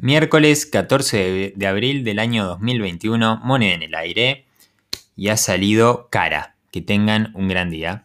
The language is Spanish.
Miércoles 14 de, abril del año 2021, moneda en el aire y ha salido cara. Que tengan un gran día.